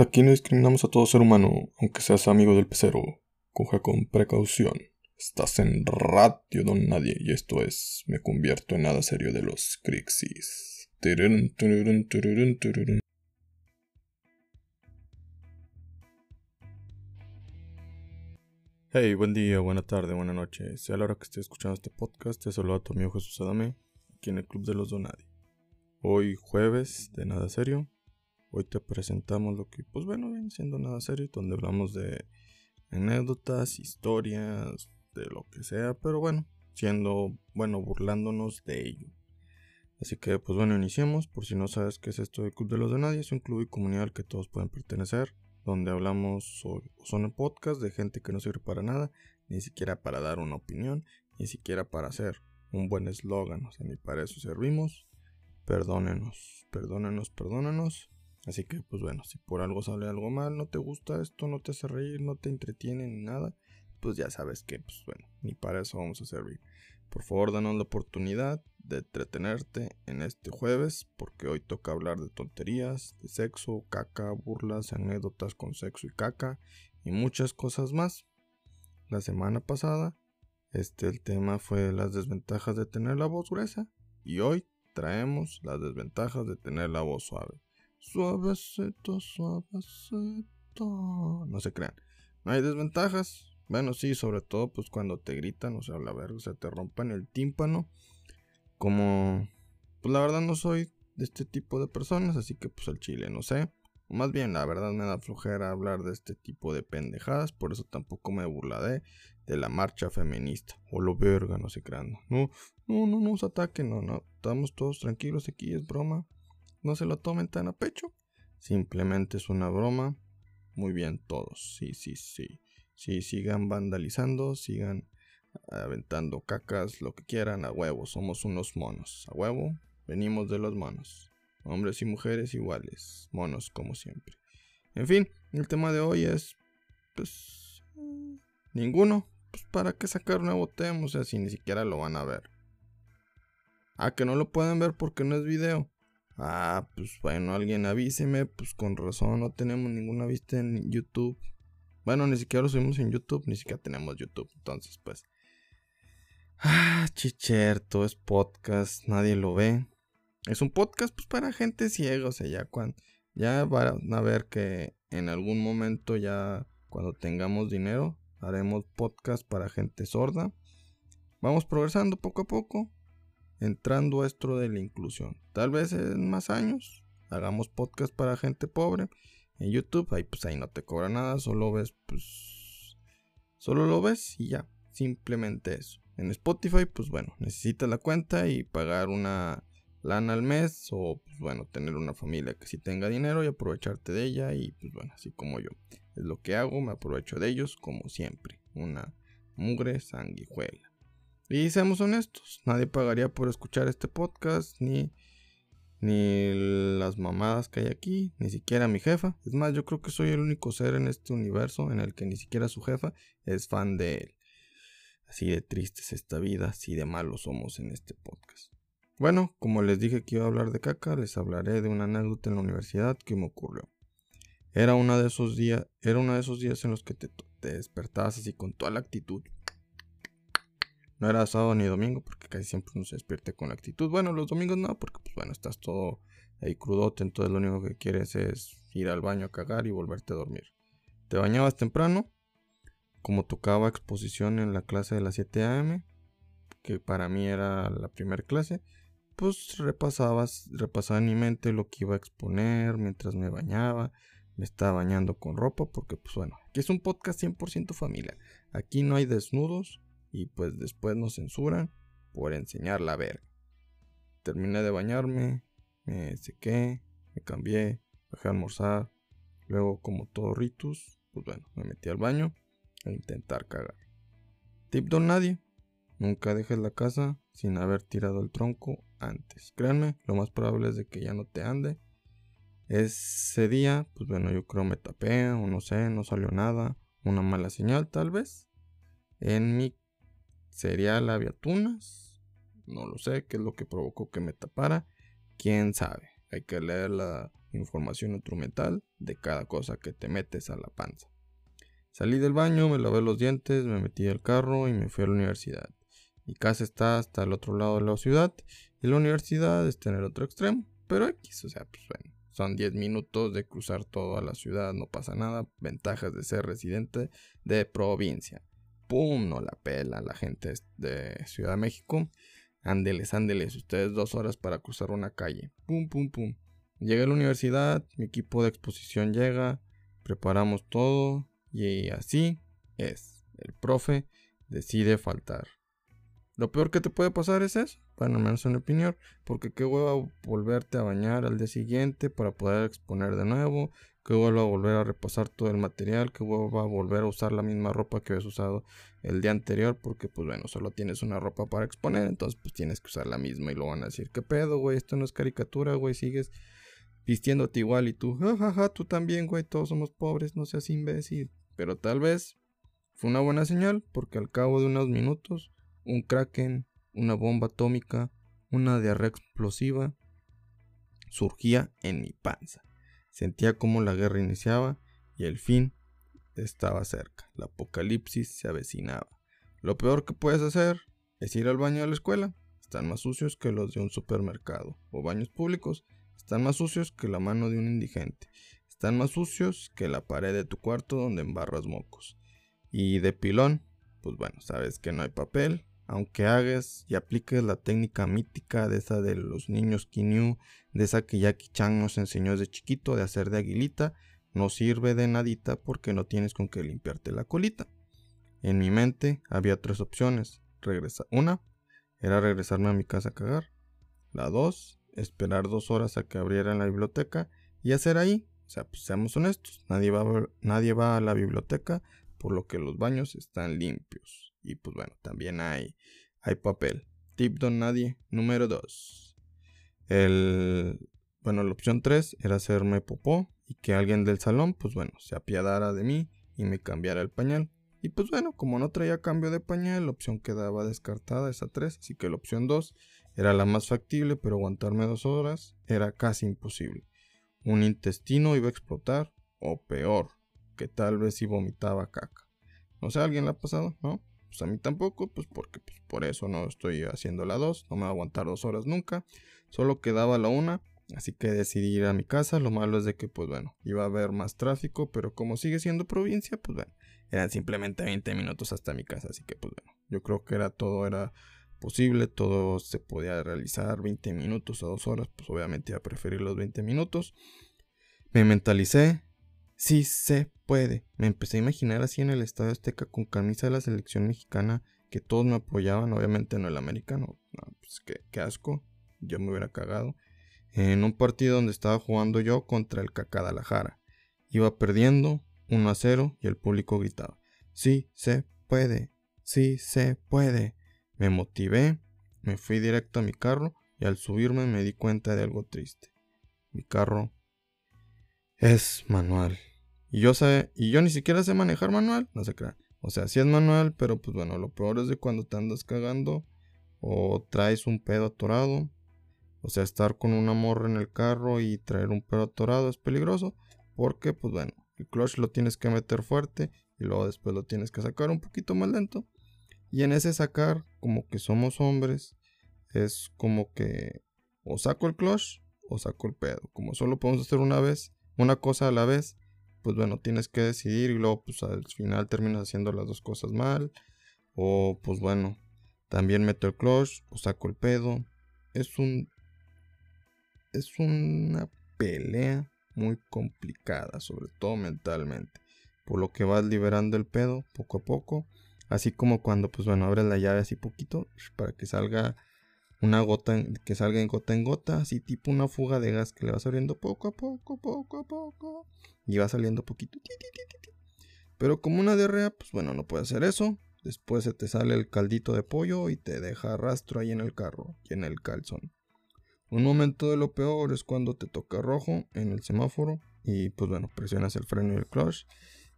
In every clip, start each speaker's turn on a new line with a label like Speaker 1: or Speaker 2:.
Speaker 1: Aquí no discriminamos a todo ser humano, aunque seas amigo del pecero. Coge con precaución. Estás en Radio Don Nadie y esto es Me convierto en nada serio de los Crixis. Hey, buen día, buena tarde, buena noche. Sea la hora que esté escuchando este podcast, te saluda a tu amigo Jesús Adame, aquí en el Club de los Don Nadie. Hoy jueves de nada serio, Hoy te presentamos lo que, pues bueno, viene siendo nada serio, donde hablamos de anécdotas, historias, de lo que sea, pero bueno, siendo, bueno, burlándonos de ello. Así que, pues bueno, iniciemos. Por si no sabes qué es esto de Club de los de Nadie, es un club y comunidad al que todos pueden pertenecer, donde hablamos, son podcast de gente que no sirve para nada, ni siquiera para dar una opinión, ni siquiera para hacer un buen eslogan, o sea, ni para eso servimos. Perdónenos, perdónenos, perdónenos. Así que, pues bueno, si por algo sale algo mal, no te gusta esto, no te hace reír, no te entretiene ni nada, pues ya sabes que, pues bueno, ni para eso vamos a servir. Por favor, danos la oportunidad de entretenerte en este jueves, porque hoy toca hablar de tonterías, de sexo, caca, burlas, anécdotas con sexo y caca y muchas cosas más. La semana pasada, este el tema fue las desventajas de tener la voz gruesa y hoy traemos las desventajas de tener la voz suave. Suavecito, suavecito. No se crean. No hay desventajas. Bueno, sí, sobre todo pues cuando te gritan, o sea, la verga, se te rompan el tímpano. Como, pues la verdad no soy de este tipo de personas, así que pues el chile, no sé. más bien, la verdad me da flojera hablar de este tipo de pendejadas, por eso tampoco me burlaré de la marcha feminista. O lo verga, no se crean. No, no, no nos ataquen, no, no. Estamos todos tranquilos aquí, es broma. No se lo tomen tan a pecho. Simplemente es una broma. Muy bien todos. Sí, sí, sí. Sí, sigan vandalizando, sigan aventando cacas, lo que quieran, a huevo. Somos unos monos. A huevo, venimos de los monos. Hombres y mujeres iguales. Monos como siempre. En fin, el tema de hoy es... Pues... Ninguno. Pues para qué sacar nuevo tema, o sea, si ni siquiera lo van a ver. Ah, que no lo pueden ver porque no es video. Ah, pues bueno, alguien avíseme, pues con razón no tenemos ninguna vista en YouTube. Bueno, ni siquiera lo subimos en YouTube, ni siquiera tenemos YouTube, entonces pues... Ah, chicherto, es podcast, nadie lo ve. Es un podcast pues para gente ciega, o sea, ya cuando... Ya van a ver que en algún momento ya cuando tengamos dinero haremos podcast para gente sorda. Vamos progresando poco a poco entrando a esto de la inclusión. Tal vez en más años hagamos podcast para gente pobre en YouTube, ahí pues ahí no te cobra nada, solo ves pues solo lo ves y ya, simplemente eso. En Spotify pues bueno, necesitas la cuenta y pagar una lana al mes o pues bueno, tener una familia que sí tenga dinero y aprovecharte de ella y pues bueno, así como yo. Es lo que hago, me aprovecho de ellos como siempre, una mugre sanguijuela. Y seamos honestos, nadie pagaría por escuchar este podcast, ni, ni las mamadas que hay aquí, ni siquiera mi jefa. Es más, yo creo que soy el único ser en este universo en el que ni siquiera su jefa es fan de él. Así de triste es esta vida, así de malos somos en este podcast. Bueno, como les dije que iba a hablar de caca, les hablaré de una anécdota en la universidad que me ocurrió. Era uno de esos días, era uno de esos días en los que te, te despertabas así con toda la actitud no era sábado ni domingo porque casi siempre uno se despierte con la actitud. Bueno, los domingos no, porque pues bueno, estás todo ahí crudote, entonces lo único que quieres es ir al baño a cagar y volverte a dormir. Te bañabas temprano, como tocaba exposición en la clase de las 7 a.m., que para mí era la primera clase, pues repasabas, repasaba en mi mente lo que iba a exponer mientras me bañaba, me estaba bañando con ropa, porque pues bueno, aquí es un podcast 100% familia. Aquí no hay desnudos, y pues después nos censuran por enseñar la verga. Terminé de bañarme, me sequé, me cambié, bajé a almorzar, luego como todo ritus, pues bueno, me metí al baño a intentar cagar. Tip don nadie, nunca dejes la casa sin haber tirado el tronco antes. Créanme, lo más probable es de que ya no te ande. Ese día, pues bueno, yo creo me tapé o no sé, no salió nada, una mala señal tal vez. En mi ¿Sería la aviatunas? No lo sé, qué es lo que provocó que me tapara. ¿Quién sabe? Hay que leer la información instrumental de cada cosa que te metes a la panza. Salí del baño, me lavé los dientes, me metí al carro y me fui a la universidad. Mi casa está hasta el otro lado de la ciudad y la universidad está en el otro extremo. Pero X, o sea, pues bueno, son 10 minutos de cruzar toda la ciudad, no pasa nada. Ventajas de ser residente de provincia. ¡Pum! No la pela la gente de Ciudad de México. Ándeles, ándeles, ustedes dos horas para cruzar una calle. ¡Pum, pum, pum! Llega a la universidad, mi equipo de exposición llega, preparamos todo y así es. El profe decide faltar. Lo peor que te puede pasar es eso, bueno, al menos en mi opinión, porque qué hueva volverte a bañar al día siguiente para poder exponer de nuevo, que vuelva a volver a repasar todo el material, que vuelva a volver a usar la misma ropa que habías usado el día anterior, porque pues bueno, solo tienes una ropa para exponer, entonces pues tienes que usar la misma y lo van a decir, ¿qué pedo, güey? Esto no es caricatura, güey, sigues vistiéndote igual y tú, jajaja, tú también, güey, todos somos pobres, no seas imbécil. Pero tal vez fue una buena señal, porque al cabo de unos minutos, un kraken, una bomba atómica, una diarrea explosiva, surgía en mi panza. Sentía como la guerra iniciaba y el fin estaba cerca. El apocalipsis se avecinaba. Lo peor que puedes hacer es ir al baño de la escuela. Están más sucios que los de un supermercado o baños públicos. Están más sucios que la mano de un indigente. Están más sucios que la pared de tu cuarto donde embarras mocos. Y de pilón, pues bueno, sabes que no hay papel, aunque hagas y apliques la técnica mítica de esa de los niños Kinyu, de esa que Jackie Chan nos enseñó desde chiquito de hacer de aguilita, no sirve de nadita porque no tienes con qué limpiarte la colita. En mi mente había tres opciones. Regresa. Una era regresarme a mi casa a cagar. La dos, esperar dos horas a que abrieran la biblioteca y hacer ahí. O sea, pues seamos honestos, nadie va, nadie va a la biblioteca por lo que los baños están limpios. Y pues bueno, también hay, hay papel. Tip don nadie, número 2. El, bueno, la opción 3 era hacerme popó y que alguien del salón, pues bueno, se apiadara de mí y me cambiara el pañal. Y pues bueno, como no traía cambio de pañal, la opción quedaba descartada, esa 3, así que la opción 2 era la más factible, pero aguantarme dos horas era casi imposible. Un intestino iba a explotar, o peor, que tal vez si vomitaba caca. No sé, ¿alguien le ha pasado? ¿No? Pues a mí tampoco, pues porque pues, por eso no estoy haciendo la 2, no me va a aguantar dos horas nunca. Solo quedaba la 1, así que decidí ir a mi casa. Lo malo es de que, pues bueno, iba a haber más tráfico, pero como sigue siendo provincia, pues bueno, eran simplemente 20 minutos hasta mi casa, así que pues bueno, yo creo que era todo era posible, todo se podía realizar 20 minutos o 2 horas, pues obviamente iba a preferir los 20 minutos. Me mentalicé, sí se puede. Me empecé a imaginar así en el Estadio Azteca con camisa de la selección mexicana, que todos me apoyaban, obviamente no el americano. pues qué, asco, yo me hubiera cagado. En un partido donde estaba jugando yo contra el Cacadalajara. Iba perdiendo 1 a 0 y el público gritaba, sí se puede, sí se puede. Me motivé, me fui directo a mi carro y al subirme me di cuenta de algo triste. Mi carro es manual. Y yo sé, y yo ni siquiera sé manejar manual, no se crean. O sea, sí es manual, pero pues bueno, lo peor es de cuando te andas cagando o traes un pedo atorado. O sea, estar con una morra en el carro y traer un pedo atorado es peligroso porque pues bueno, el clutch lo tienes que meter fuerte y luego después lo tienes que sacar un poquito más lento. Y en ese sacar, como que somos hombres, es como que o saco el clutch o saco el pedo. Como solo podemos hacer una vez, una cosa a la vez, pues bueno, tienes que decidir y luego pues al final terminas haciendo las dos cosas mal. O pues bueno, también meto el clutch o saco el pedo. Es un... Es una pelea muy complicada, sobre todo mentalmente. Por lo que vas liberando el pedo poco a poco. Así como cuando, pues bueno, abres la llave así poquito para que salga una gota, que salga en gota en gota, así tipo una fuga de gas que le vas abriendo poco a poco, poco a poco y va saliendo poquito. Pero como una diarrea, pues bueno, no puede hacer eso. Después se te sale el caldito de pollo y te deja rastro ahí en el carro y en el calzón. Un momento de lo peor es cuando te toca rojo en el semáforo y pues bueno, presionas el freno y el clutch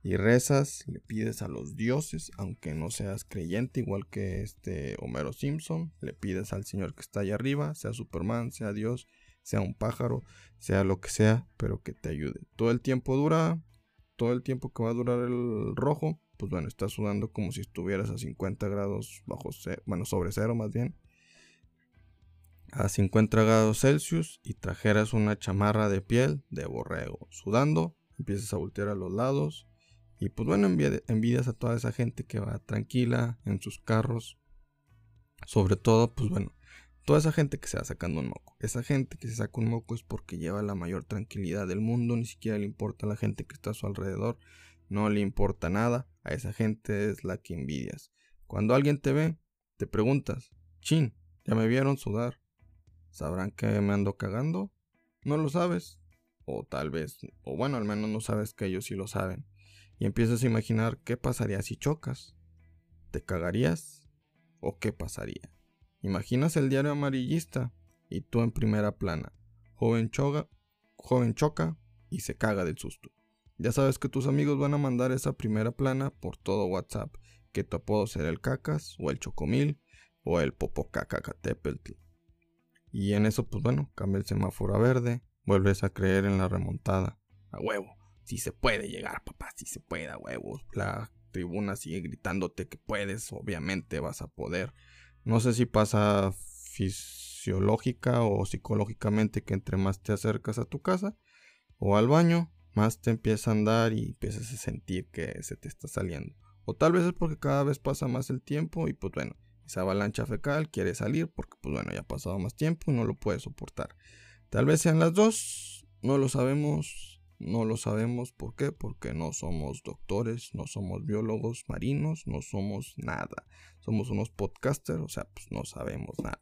Speaker 1: y rezas, le pides a los dioses, aunque no seas creyente igual que este Homero Simpson, le pides al Señor que está allá arriba, sea Superman, sea Dios, sea un pájaro, sea lo que sea, pero que te ayude. Todo el tiempo dura, todo el tiempo que va a durar el rojo, pues bueno, estás sudando como si estuvieras a 50 grados bajo cero, bueno, sobre cero más bien, a 50 grados Celsius y trajeras una chamarra de piel de borrego, sudando, empiezas a voltear a los lados y pues bueno, envidias a toda esa gente que va tranquila en sus carros, sobre todo, pues bueno, toda esa gente que se va sacando un moco. Esa gente que se saca un moco es porque lleva la mayor tranquilidad del mundo, ni siquiera le importa a la gente que está a su alrededor, no le importa nada, a esa gente es la que envidias. Cuando alguien te ve, te preguntas, chin, ya me vieron sudar, ¿sabrán que me ando cagando? No lo sabes, o tal vez, o bueno, al menos no sabes que ellos sí lo saben, y empiezas a imaginar qué pasaría si chocas. ¿Te cagarías? ¿O qué pasaría? Imaginas el diario amarillista y tú en primera plana. Joven choga, joven choca y se caga del susto. Ya sabes que tus amigos van a mandar esa primera plana por todo WhatsApp, que tu apodo será el cacas o el chocomil o el popocacacatepetl. Y en eso, pues bueno, cambia el semáforo a verde, vuelves a creer en la remontada. A huevo, si se puede llegar, papá, si se puede, a huevo. La tribuna sigue gritándote que puedes, obviamente vas a poder. No sé si pasa fisiológica o psicológicamente que entre más te acercas a tu casa o al baño, más te empieza a andar y empiezas a sentir que se te está saliendo. O tal vez es porque cada vez pasa más el tiempo y pues bueno, esa avalancha fecal quiere salir porque pues bueno, ya ha pasado más tiempo y no lo puede soportar. Tal vez sean las dos, no lo sabemos, no lo sabemos, ¿por qué? Porque no somos doctores, no somos biólogos marinos, no somos nada. Somos unos podcasters, o sea, pues no sabemos nada.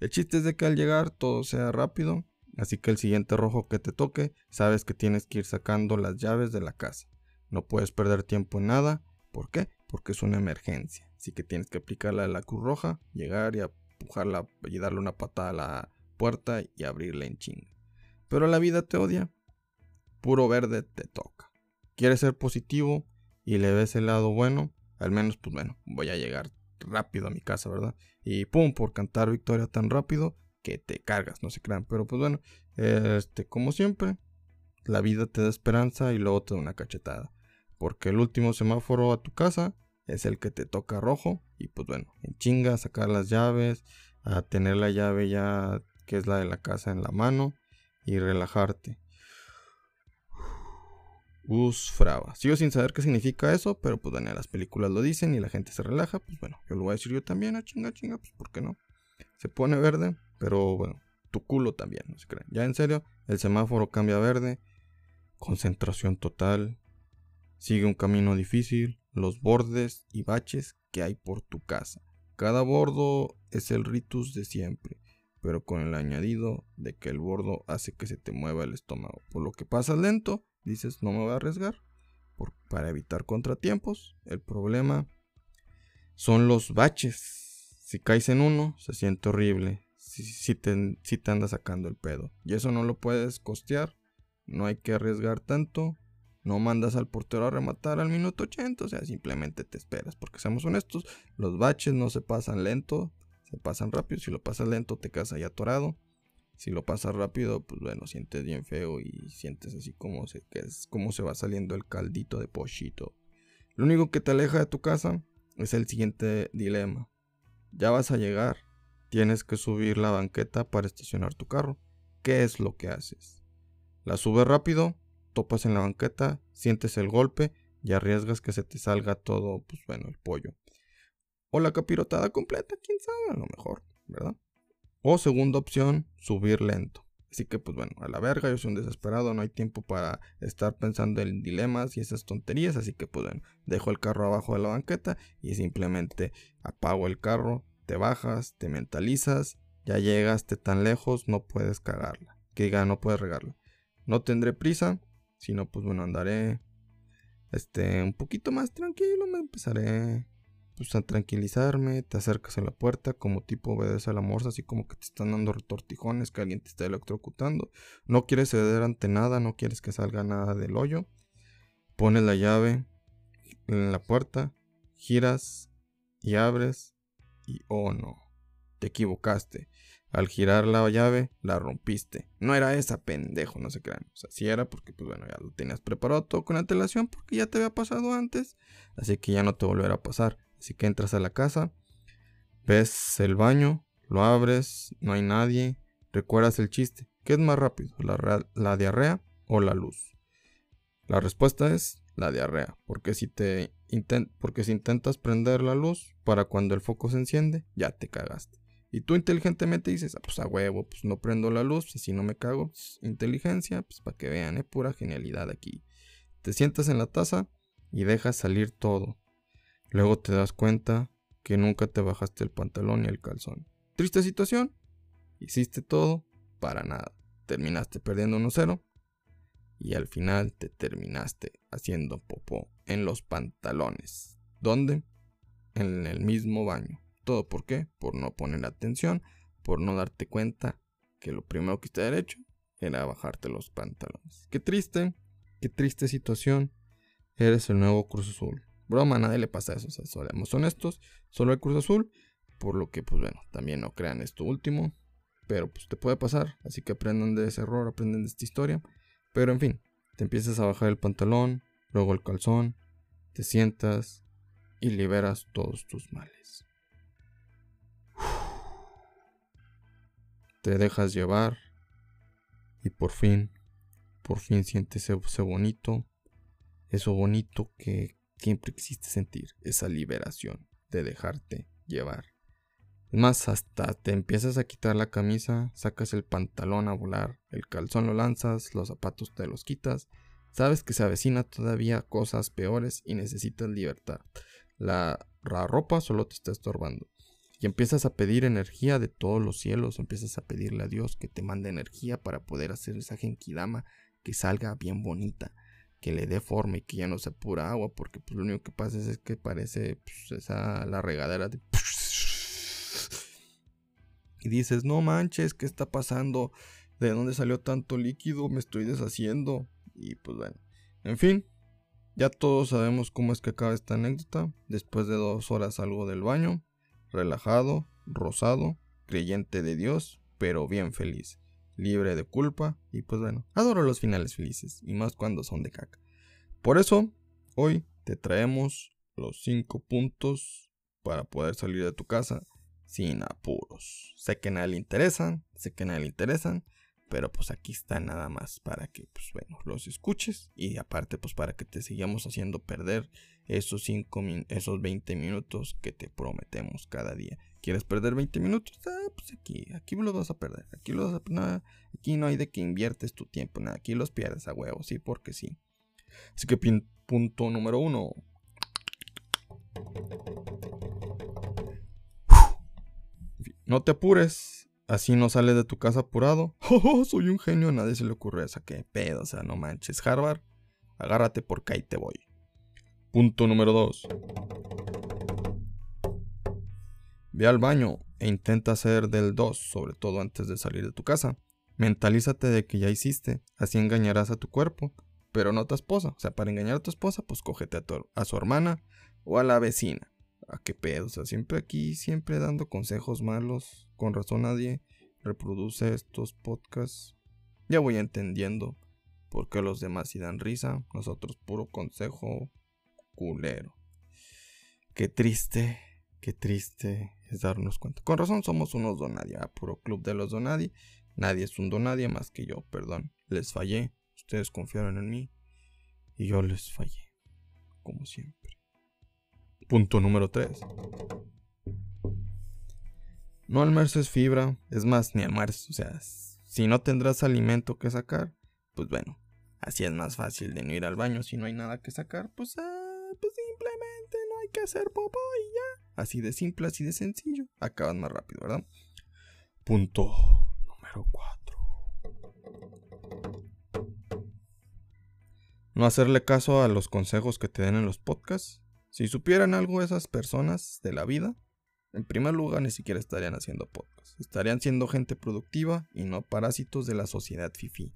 Speaker 1: El chiste es de que al llegar todo sea rápido, así que el siguiente rojo que te toque, sabes que tienes que ir sacando las llaves de la casa. No puedes perder tiempo en nada, ¿por qué? Porque es una emergencia, así que tienes que aplicarla a la cruz roja, llegar y empujarla y darle una patada a la puerta y abrirla en chinga. Pero la vida te odia, puro verde te toca. Quieres ser positivo y le ves el lado bueno, al menos pues bueno, voy a llegar rápido a mi casa, ¿verdad? Y pum, por cantar victoria tan rápido que te cargas, no se crean. Pero pues bueno, este, como siempre, la vida te da esperanza y luego te da una cachetada. Porque el último semáforo a tu casa es el que te toca rojo. Y pues bueno, en chinga, sacar las llaves, a tener la llave ya que es la de la casa en la mano y relajarte. Usfrava. Sigo sin saber qué significa eso, pero pues bueno, las películas lo dicen y la gente se relaja. Pues bueno, yo lo voy a decir yo también, a chinga, chinga, pues ¿por qué no? Se pone verde, pero bueno, tu culo también, no se creen. Ya en serio, el semáforo cambia a verde, concentración total, sigue un camino difícil, los bordes y baches que hay por tu casa. Cada bordo es el ritus de siempre, pero con el añadido de que el bordo hace que se te mueva el estómago, por lo que pasa lento dices no me voy a arriesgar por, para evitar contratiempos. El problema son los baches. Si caes en uno, se siente horrible. Si, te, si te anda sacando el pedo. Y eso no lo puedes costear. No hay que arriesgar tanto. No mandas al portero a rematar al minuto 80. O sea, simplemente te esperas. Porque seamos honestos, los baches no se pasan lento. Se pasan rápido. Si lo pasas lento, te quedas ahí atorado. Si lo pasas rápido, pues bueno, sientes bien feo y sientes así como se, que es, como se va saliendo el caldito de pochito. Lo único que te aleja de tu casa es el siguiente dilema. Ya vas a llegar, tienes que subir la banqueta para estacionar tu carro. ¿Qué es lo que haces? La subes rápido, topas en la banqueta, sientes el golpe y arriesgas que se te salga todo, pues bueno, el pollo. O la capirotada completa, quién sabe, a lo mejor, ¿verdad? O segunda opción, subir lento. Así que pues bueno, a la verga, yo soy un desesperado, no hay tiempo para estar pensando en dilemas y esas tonterías, así que pues bueno, dejo el carro abajo de la banqueta y simplemente apago el carro, te bajas, te mentalizas, ya llegaste tan lejos, no puedes cagarla. Que diga, no puedes regarla. No tendré prisa, sino pues bueno, andaré este un poquito más tranquilo, me empezaré pues a tranquilizarme, te acercas a la puerta como tipo obedece a la morsa, así como que te están dando retortijones, que alguien te está electrocutando. No quieres ceder ante nada, no quieres que salga nada del hoyo. Pones la llave en la puerta, giras y abres y oh no, te equivocaste. Al girar la llave, la rompiste. No era esa, pendejo, no se crean. O era porque, pues bueno, ya lo tenías preparado todo con antelación porque ya te había pasado antes. Así que ya no te volverá a pasar. Así que entras a la casa, ves el baño, lo abres, no hay nadie. Recuerdas el chiste. ¿Qué es más rápido, la, diarrea o la luz? La respuesta es la diarrea, porque si te porque si intentas prender la luz para cuando el foco se enciende, ya te cagaste. Y tú inteligentemente dices, ah, pues a huevo, pues no prendo la luz, si no me cago, pues, inteligencia, pues para que vean, es ¿eh? pura genialidad aquí. Te sientas en la taza y dejas salir todo. Luego te das cuenta que nunca te bajaste el pantalón ni el calzón. Triste situación. Hiciste todo para nada. Terminaste perdiendo 1-0 y al final te terminaste haciendo popó en los pantalones. ¿Dónde? En el mismo baño. ¿Todo por qué? Por no poner atención, por no darte cuenta que lo primero que había hecho era bajarte los pantalones. Qué triste, qué triste situación. Eres el nuevo Cruz Azul. Broma, a nadie le pasa eso. O sea, somos honestos, solo el Cruz Azul. Por lo que, pues bueno, también no crean esto último. Pero pues te puede pasar. Así que aprendan de ese error, aprenden de esta historia. Pero en fin, te empiezas a bajar el pantalón, luego el calzón, te sientas y liberas todos tus males. Te dejas llevar y por fin, por fin sientes ese bonito, eso bonito que siempre quisiste sentir, esa liberación de dejarte llevar. Más, hasta te empiezas a quitar la camisa, sacas el pantalón a volar, el calzón lo lanzas, los zapatos te los quitas. Sabes que se avecina todavía cosas peores y necesitas libertad. La, ropa solo te está estorbando. Y empiezas a pedir energía de todos los cielos, empiezas a pedirle a Dios que te mande energía para poder hacer esa genkidama que salga bien bonita, que le dé forma y que ya no sea pura agua, porque pues, lo único que pasa es, que parece pues, esa, la regadera de y dices, no manches, ¿qué está pasando? ¿De dónde salió tanto líquido? Me estoy deshaciendo. Y pues bueno, en fin, ya todos sabemos cómo es que acaba esta anécdota. Después de dos horas salgo del baño, relajado, rosado, creyente de Dios, pero bien feliz, libre de culpa. Y pues bueno, adoro los finales felices, y más cuando son de caca. Por eso, hoy te traemos los 5 puntos para poder salir de tu casa sin apuros. Sé que a nadie le interesan, sé que a nadie le interesan, pero pues aquí está nada más para que, pues bueno, los escuches y aparte pues para que te sigamos haciendo perder esos, cinco esos 20 minutos que te prometemos cada día. ¿Quieres perder 20 minutos? Ah, pues aquí, aquí los vas a perder. Aquí, los vas aquí no hay de que inviertes tu tiempo, nada. Aquí los pierdes a huevo, sí, porque sí. Así que punto número uno. No te apures, así no sales de tu casa apurado. Oh, soy un genio, a nadie se le ocurre esa que pedo, o sea, no manches, Harvard. Agárrate porque ahí te voy. Punto número 2. Ve al baño e intenta hacer del 2, sobre todo antes de salir de tu casa. Mentalízate de que ya hiciste, así engañarás a tu cuerpo, pero no a tu esposa. O sea, para engañar a tu esposa, pues cógete a, a su hermana o a la vecina a qué pedo, o sea, siempre aquí, siempre dando consejos malos. Con razón nadie reproduce estos podcasts. Ya voy entendiendo por qué los demás sí dan risa, nosotros puro consejo culero. Qué triste, qué triste es darnos cuenta. Con razón somos unos donadie, puro club de los donadie. Nadie es un donadie más que yo, perdón. Les fallé, ustedes confiaron en mí y yo les fallé, como siempre. Punto número 3. No almuerces fibra, es más, ni almuerzo. O sea, si no tendrás alimento que sacar, pues bueno, así es más fácil de no ir al baño. Si no hay nada que sacar, pues, ah, pues simplemente no hay que hacer popó y ya. Así de simple, así de sencillo. Acabas más rápido, ¿verdad? Punto número 4. No hacerle caso a los consejos que te den en los podcasts si supieran algo esas personas de la vida, en primer lugar ni siquiera estarían haciendo podcast. Estarían siendo gente productiva y no parásitos de la sociedad fifi.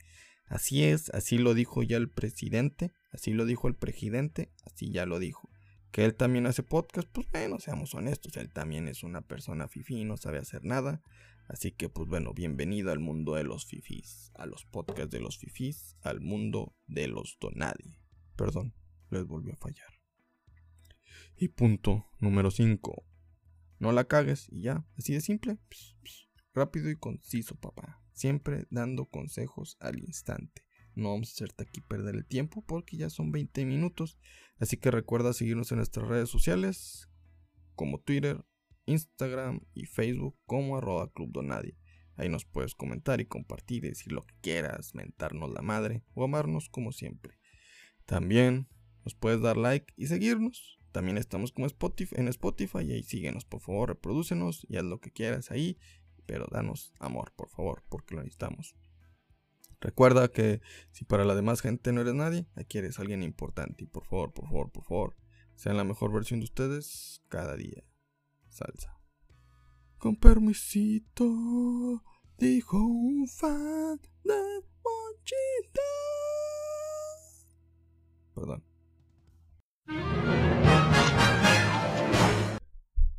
Speaker 1: Así es, así lo dijo ya el presidente, así lo dijo el presidente, así ya lo dijo. Que él también hace podcast, pues bueno, seamos honestos, él también es una persona fifi, no sabe hacer nada. Así que pues bueno, bienvenido al mundo de los fifis, a los podcasts de los fifis, al mundo de los donadie. Perdón, les volvió a fallar. Y punto número 5. No la cagues y ya, así de simple. rápido y conciso, papá. Siempre dando consejos al instante. No vamos a hacerte aquí perder el tiempo porque ya son 20 minutos. Así que recuerda seguirnos en nuestras redes sociales como Twitter, Instagram y Facebook como arroba Club Donadie. Ahí nos puedes comentar y compartir y decir lo que quieras, mentarnos la madre o amarnos como siempre. También nos puedes dar like y seguirnos. También estamos como Spotify, en Spotify y ahí síguenos, por favor, reprodúcenos y haz lo que quieras ahí, pero danos amor, por favor, porque lo necesitamos. Recuerda que si para la demás gente no eres nadie, aquí eres alguien importante y por favor, por favor, por favor, sean la mejor versión de ustedes cada día. Salsa. Con permisito, dijo un fan de Monchito. Perdón.